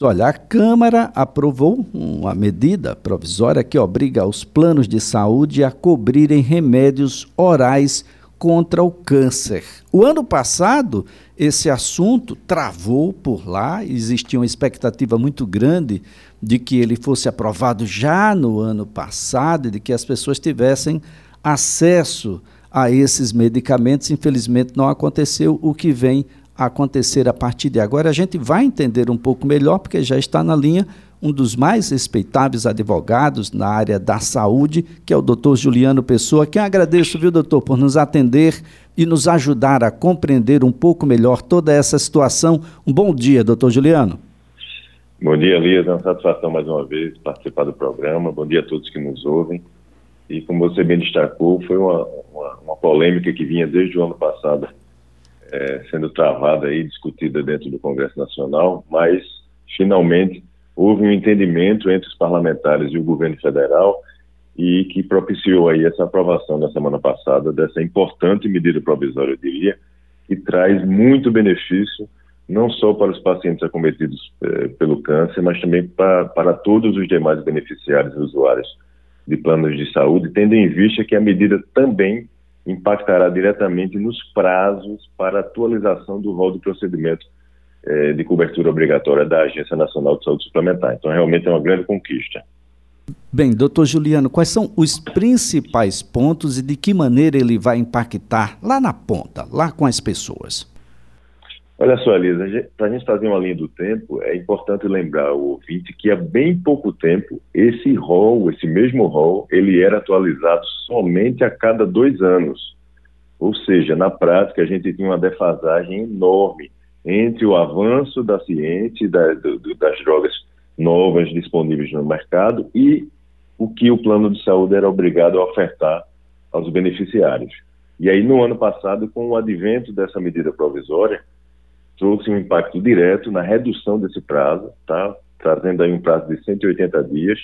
Olha, a Câmara aprovou uma medida provisória que obriga os planos de saúde a cobrirem remédios orais contra o câncer. O ano passado, esse assunto travou por lá, existia uma expectativa muito grande de que ele fosse aprovado já no ano passado e de que as pessoas tivessem acesso a esses medicamentos. Infelizmente, não aconteceu, o que vem acontecer a partir de agora. A gente vai entender um pouco melhor, porque já está na linha um dos mais respeitáveis advogados na área da saúde, que é o doutor Juliano Pessoa, que agradeço, viu, doutor, por nos atender e nos ajudar a compreender um pouco melhor toda essa situação. Um bom dia, doutor Juliano. Bom dia, Elias. É uma satisfação mais uma vez participar do programa. Bom dia a todos que nos ouvem. E como você bem destacou, foi uma, uma, uma polêmica que vinha desde o ano passado é, sendo travada e discutida dentro do Congresso Nacional, mas finalmente houve um entendimento entre os parlamentares e o governo federal e que propiciou aí essa aprovação na semana passada dessa importante medida provisória, eu diria, que traz muito benefício não só para os pacientes acometidos eh, pelo câncer, mas também para, para todos os demais beneficiários e usuários de planos de saúde, tendo em vista que a medida também impactará diretamente nos prazos para atualização do rol do procedimento eh, de cobertura obrigatória da Agência Nacional de Saúde Suplementar. Então, realmente é uma grande conquista. Bem, doutor Juliano, quais são os principais pontos e de que maneira ele vai impactar lá na ponta, lá com as pessoas? Olha só, Elisa, para a gente fazer uma linha do tempo, é importante lembrar o ouvinte que há bem pouco tempo, esse rol, esse mesmo rol, ele era atualizado somente a cada dois anos. Ou seja, na prática, a gente tinha uma defasagem enorme entre o avanço da ciência, do, das drogas novas disponíveis no mercado e o que o plano de saúde era obrigado a ofertar aos beneficiários. E aí, no ano passado, com o advento dessa medida provisória, trouxe um impacto direto na redução desse prazo, tá? trazendo aí um prazo de 180 dias.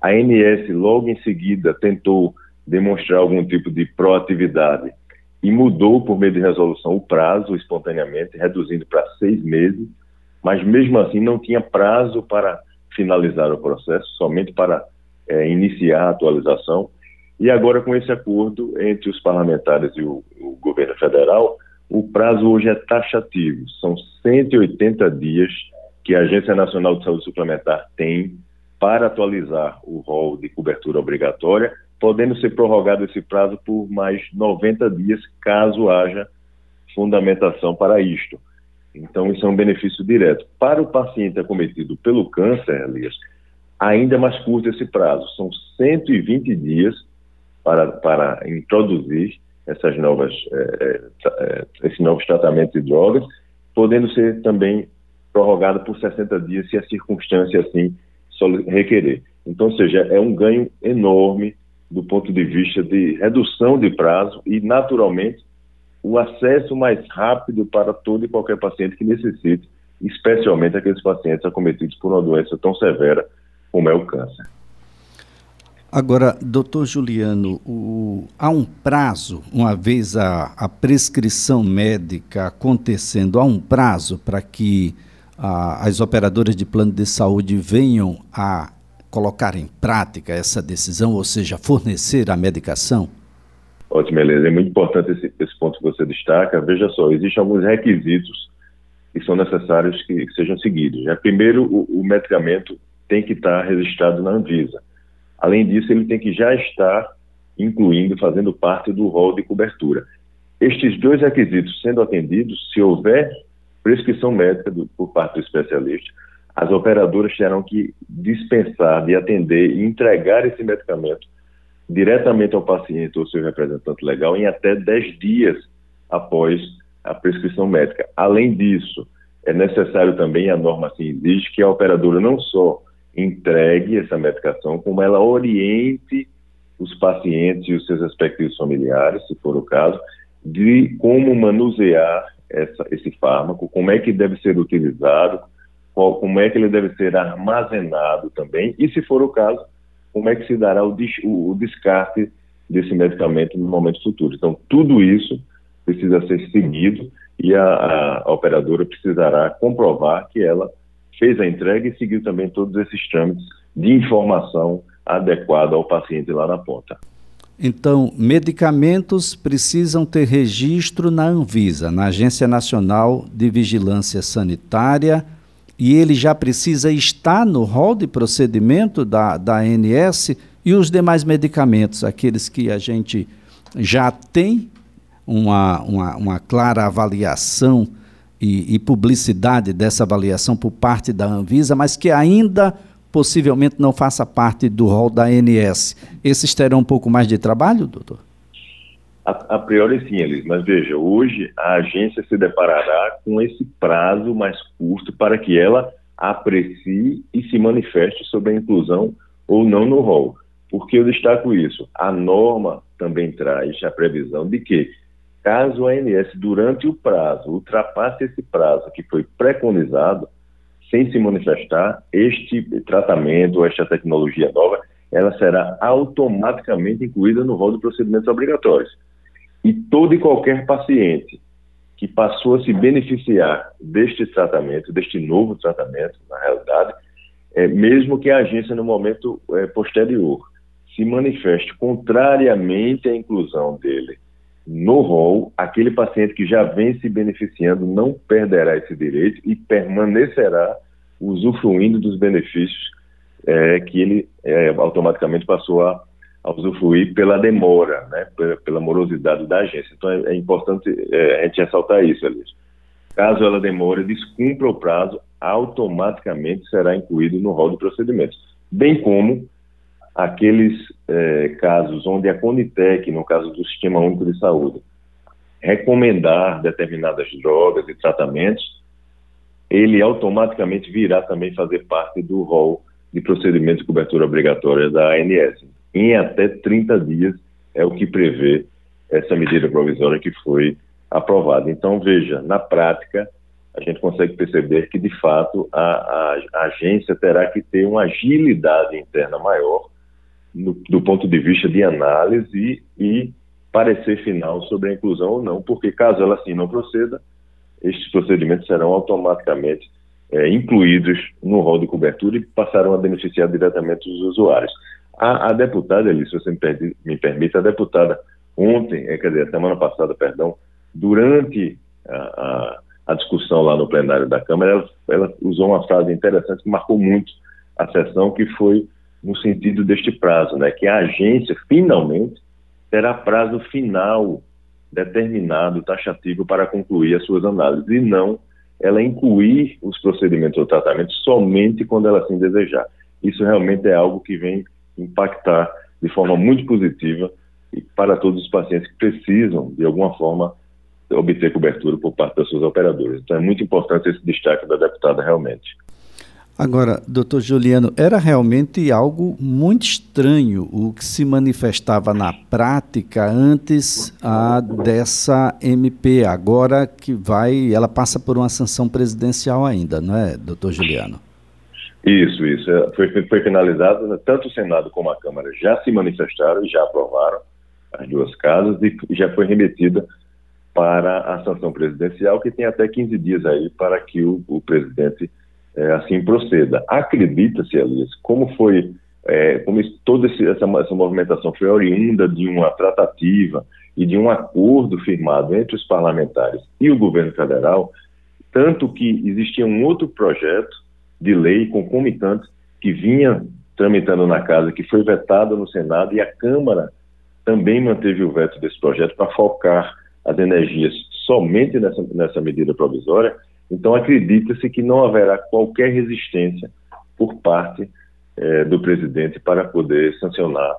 A ANS, logo em seguida, tentou demonstrar algum tipo de proatividade e mudou, por meio de resolução, o prazo espontaneamente, reduzindo para seis meses, mas mesmo assim não tinha prazo para finalizar o processo, somente para é, iniciar a atualização. E agora, com esse acordo entre os parlamentares e o, o governo federal, o prazo hoje é taxativo, são 180 dias que a Agência Nacional de Saúde Suplementar tem para atualizar o rol de cobertura obrigatória, podendo ser prorrogado esse prazo por mais 90 dias, caso haja fundamentação para isto. Então, isso é um benefício direto. Para o paciente acometido pelo câncer, Elias, ainda mais curto esse prazo, são 120 dias para, para introduzir essas novas, é, é, esses novos tratamentos de drogas, podendo ser também prorrogado por 60 dias se a circunstância assim requerer. Então, ou seja, é um ganho enorme do ponto de vista de redução de prazo e, naturalmente, o acesso mais rápido para todo e qualquer paciente que necessite, especialmente aqueles pacientes acometidos por uma doença tão severa como é o câncer. Agora, doutor Juliano, o, há um prazo, uma vez a, a, prescrição médica acontecendo, há um prazo para que a, as operadoras de plano de saúde venham a colocar em prática essa decisão, ou seja, fornecer a medicação? Ótimo. É muito importante esse, esse ponto que você destaca. Veja só, existem alguns requisitos que são necessários que, que sejam seguidos. Né? Primeiro, o, o medicamento tem que estar registrado na Anvisa. Além disso, ele tem que já estar incluindo, fazendo parte do rol de cobertura. Estes dois requisitos sendo atendidos, se houver prescrição médica do, por parte do especialista, as operadoras terão que dispensar de atender e entregar esse medicamento diretamente ao paciente ou seu representante legal em até 10 dias após a prescrição médica. Além disso, é necessário também, a norma assim exige, que a operadora não só entregue essa medicação, como ela oriente os pacientes e os seus respectivos familiares, se for o caso, de como manusear essa, esse fármaco, como é que deve ser utilizado, qual, como é que ele deve ser armazenado também, e se for o caso, como é que se dará o, o, o descarte desse medicamento no momento futuro. Então, tudo isso precisa ser seguido e a, a operadora precisará comprovar que ela fez a entrega e seguiu também todos esses trâmites de informação adequada ao paciente lá na ponta. Então, medicamentos precisam ter registro na Anvisa, na Agência Nacional de Vigilância Sanitária, e ele já precisa estar no rol de procedimento da, da ANS e os demais medicamentos, aqueles que a gente já tem uma, uma, uma clara avaliação e, e publicidade dessa avaliação por parte da Anvisa, mas que ainda possivelmente não faça parte do rol da ANS. Esses terão um pouco mais de trabalho, doutor? A, a, priori sim, Elis, mas veja, hoje a agência se deparará com esse prazo mais curto para que ela aprecie e se manifeste sobre a inclusão ou não no rol. Por que eu destaco isso? A norma também traz a previsão de que, caso a ANS, durante o prazo, ultrapasse esse prazo que foi preconizado, sem se manifestar, este tratamento esta tecnologia nova, ela será automaticamente incluída no rol de procedimentos obrigatórios. E todo e qualquer paciente que passou a se beneficiar deste tratamento, deste novo tratamento, na realidade, é, mesmo que a agência no momento é, posterior se manifeste contrariamente à inclusão dele no rol, aquele paciente que já vem se beneficiando não perderá esse direito e permanecerá usufruindo dos benefícios é, que ele é, automaticamente passou a a usufruir pela demora, né, pela, pela morosidade da agência. Então é, é importante é, a gente ressaltar isso, Elias. Caso ela demore, descumpra o prazo, automaticamente será incluído no rol de procedimentos. Bem como aqueles é, casos onde a Conitec, no caso do Sistema Único de Saúde, recomendar determinadas drogas e tratamentos, ele automaticamente virá também fazer parte do rol de procedimentos de cobertura obrigatória da ANS em até 30 dias, é o que prevê essa medida provisória que foi aprovada. Então, veja, na prática, a gente consegue perceber que, de fato, a, a, a agência terá que ter uma agilidade interna maior no, do ponto de vista de análise e, parecer final sobre a inclusão ou não, porque caso ela assim não proceda, estes procedimentos serão automaticamente é, incluídos no rol de cobertura e passarão a beneficiar diretamente os usuários. A, a deputada, ali, se você me, perdi, me, permite, a deputada ontem, é, quer dizer, semana passada, perdão, durante a, a, a discussão lá no plenário da Câmara, ela, ela, usou uma frase interessante que marcou muito a sessão, que foi no sentido deste prazo, né, que a agência finalmente terá prazo final determinado, taxativo, para concluir as suas análises, e não ela incluir os procedimentos ou tratamentos somente quando ela assim desejar. Isso realmente é algo que vem impactar de forma muito positiva para todos os pacientes que precisam, de alguma forma, obter cobertura por parte das suas operadoras. Então é muito importante esse destaque da deputada realmente. Agora, doutor Juliano, era realmente algo muito estranho o que se manifestava na prática antes a, dessa MP, agora que vai, ela passa por uma sanção presidencial ainda, não é, doutor Juliano? Isso, isso. É, foi, foi finalizado, né? tanto o Senado como a Câmara já se manifestaram e já aprovaram as duas casas e já foi remetida para a sanção presidencial, que tem até 15 dias aí para que o, o presidente é, assim proceda. Acredita-se, Elias, como foi, é, como isso, toda esse, essa, essa movimentação foi oriunda de uma tratativa e de um acordo firmado entre os parlamentares e o governo federal, tanto que existia um outro projeto de lei concomitante que vinha tramitando na casa, que foi vetado no Senado e a Câmara também manteve o veto desse projeto para focar as energias somente nessa, nessa medida provisória. Então, acredita-se que não haverá qualquer resistência por parte eh, do presidente para poder sancionar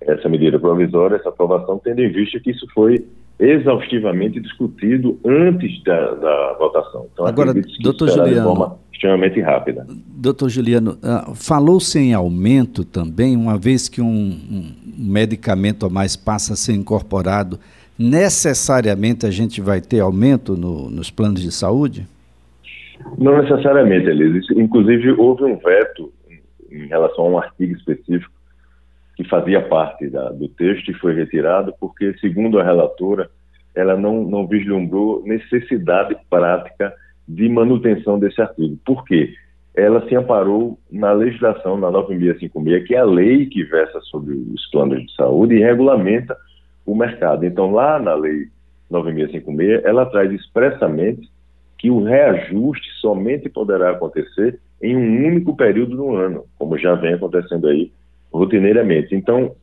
essa medida provisória, essa aprovação, tendo em vista que isso foi exaustivamente discutido antes da, da votação. Então, Agora, doutor Juliano, extremamente rápida. Doutor Juliano, uh, falou-se em aumento também, uma vez que um, um, medicamento a mais passa a ser incorporado, necessariamente a gente vai ter aumento no, nos planos de saúde? Não necessariamente, Elise. Inclusive, houve um veto em relação a um artigo específico que fazia parte da, do texto e foi retirado, porque, segundo a relatora, ela não, não vislumbrou necessidade prática de manutenção desse artigo. Por quê? ela se amparou na legislação, na 9656, que é a lei que versa sobre os planos de saúde e regulamenta o mercado. Então, lá na lei 9656, ela traz expressamente que o reajuste somente poderá acontecer em um único período do ano, como já vem acontecendo aí rotineiramente. Então,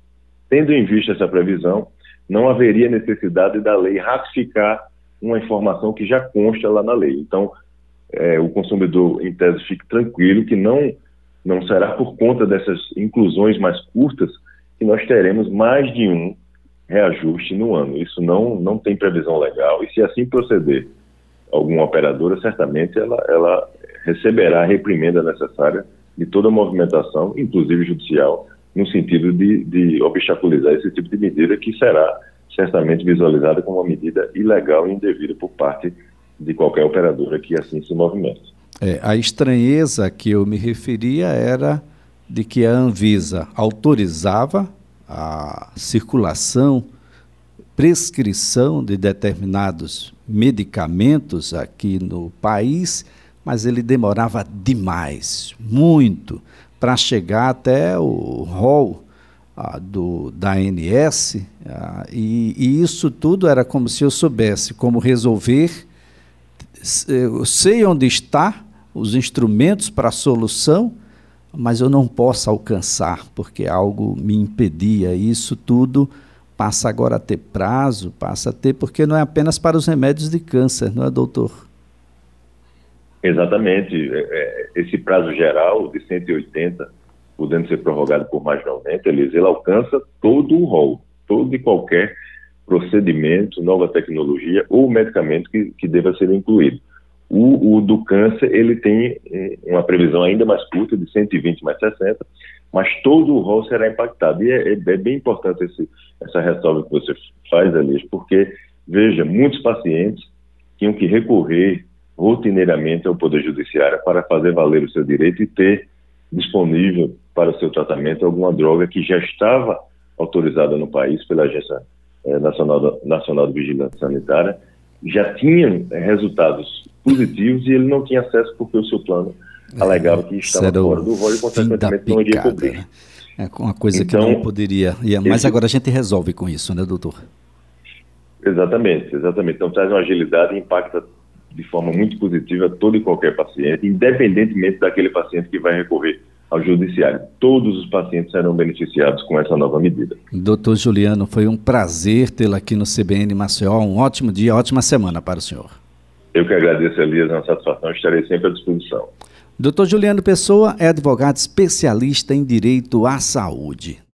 tendo em vista essa previsão, não haveria necessidade da lei ratificar uma informação que já consta lá na lei. Então, é, o consumidor, em tese, fique tranquilo que não, não será por conta dessas inclusões mais curtas que nós teremos mais de um reajuste no ano. Isso não, não tem previsão legal e se assim proceder alguma operadora, certamente ela, ela receberá a reprimenda necessária de toda movimentação, inclusive judicial, no sentido de, de obstaculizar esse tipo de medida que será certamente visualizada como uma medida ilegal e indevida por parte de qualquer operadora que assim se movimente. É, a estranheza que eu me referia era de que a Anvisa autorizava a circulação, prescrição de determinados medicamentos aqui no país, mas ele demorava demais, muito, para chegar até o rol ah, do, da ANS, ah, e, e isso tudo era como se eu soubesse como resolver, eu sei onde está os instrumentos para a solução, mas eu não posso alcançar, porque algo me impedia. Isso tudo passa agora a ter prazo, passa a ter, porque não é apenas para os remédios de câncer, não é, doutor? Exatamente. É, é, esse prazo geral de 180, podendo ser prorrogado por mais 90, ele, ele alcança todo o rol, todo e qualquer procedimento, nova tecnologia ou medicamento que, que deva ser incluído. O, o, do câncer, ele tem uma previsão ainda mais curta, de 120 mais 60, mas todo o rol será impactado. E é, é, é bem importante esse, essa ressalva que você faz, Elias, porque, veja, muitos pacientes tinham que recorrer rotineiramente ao Poder Judiciário para fazer valer o seu direito e ter disponível para o seu tratamento alguma droga que já estava autorizada no país pela Agência eh, Nacional, Nacional de Vigilância Sanitária, já tinha resultados positivos e ele não tinha acesso porque o seu plano alegava que estava fora do rol e, consequentemente, não iria cobrir. É uma coisa então, que não poderia. Mas esse... agora a gente resolve com isso, né, doutor? Exatamente, exatamente. Então traz uma agilidade e impacta de forma muito positiva todo e qualquer paciente, independentemente daquele paciente que vai recorrer ao judiciário. Todos os pacientes serão beneficiados com essa nova medida. Doutor Juliano, foi um prazer tê-lo aqui no CBN Maceió. Um ótimo dia, ótima semana para o senhor. Eu que agradeço, Elias, é uma satisfação, estarei sempre à disposição. Doutor Juliano Pessoa é advogado especialista em direito à saúde.